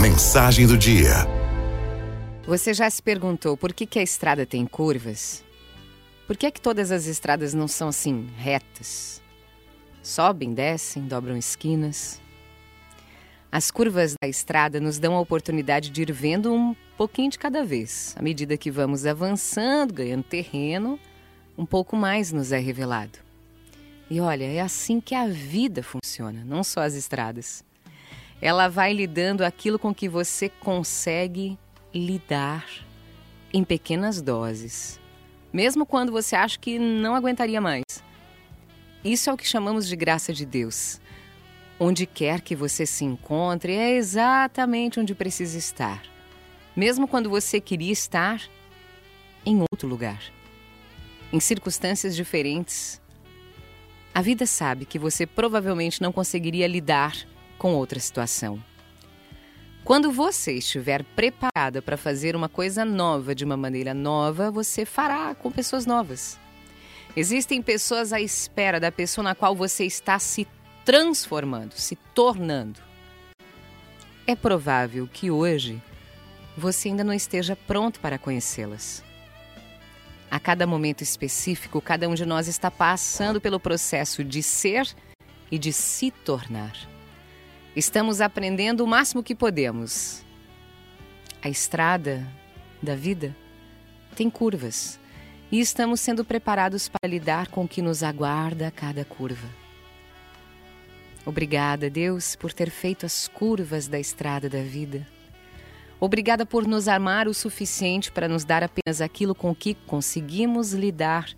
Mensagem do dia. Você já se perguntou por que, que a estrada tem curvas? Por que é que todas as estradas não são assim, retas? Sobem, descem, dobram esquinas. As curvas da estrada nos dão a oportunidade de ir vendo um pouquinho de cada vez. À medida que vamos avançando, ganhando terreno, um pouco mais nos é revelado. E olha, é assim que a vida funciona, não só as estradas. Ela vai lhe dando aquilo com que você consegue lidar em pequenas doses, mesmo quando você acha que não aguentaria mais. Isso é o que chamamos de graça de Deus. Onde quer que você se encontre, é exatamente onde precisa estar, mesmo quando você queria estar em outro lugar, em circunstâncias diferentes. A vida sabe que você provavelmente não conseguiria lidar com outra situação. Quando você estiver preparada para fazer uma coisa nova de uma maneira nova, você fará com pessoas novas. Existem pessoas à espera da pessoa na qual você está se transformando, se tornando. É provável que hoje você ainda não esteja pronto para conhecê-las. A cada momento específico, cada um de nós está passando pelo processo de ser e de se tornar. Estamos aprendendo o máximo que podemos. A estrada da vida tem curvas e estamos sendo preparados para lidar com o que nos aguarda a cada curva. Obrigada, Deus, por ter feito as curvas da estrada da vida. Obrigada por nos amar o suficiente para nos dar apenas aquilo com que conseguimos lidar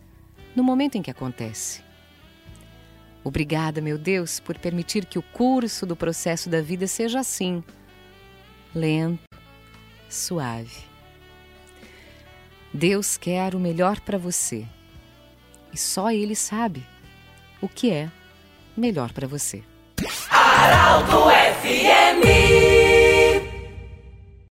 no momento em que acontece. Obrigada, meu Deus, por permitir que o curso do processo da vida seja assim, lento, suave. Deus quer o melhor para você e só Ele sabe o que é melhor para você.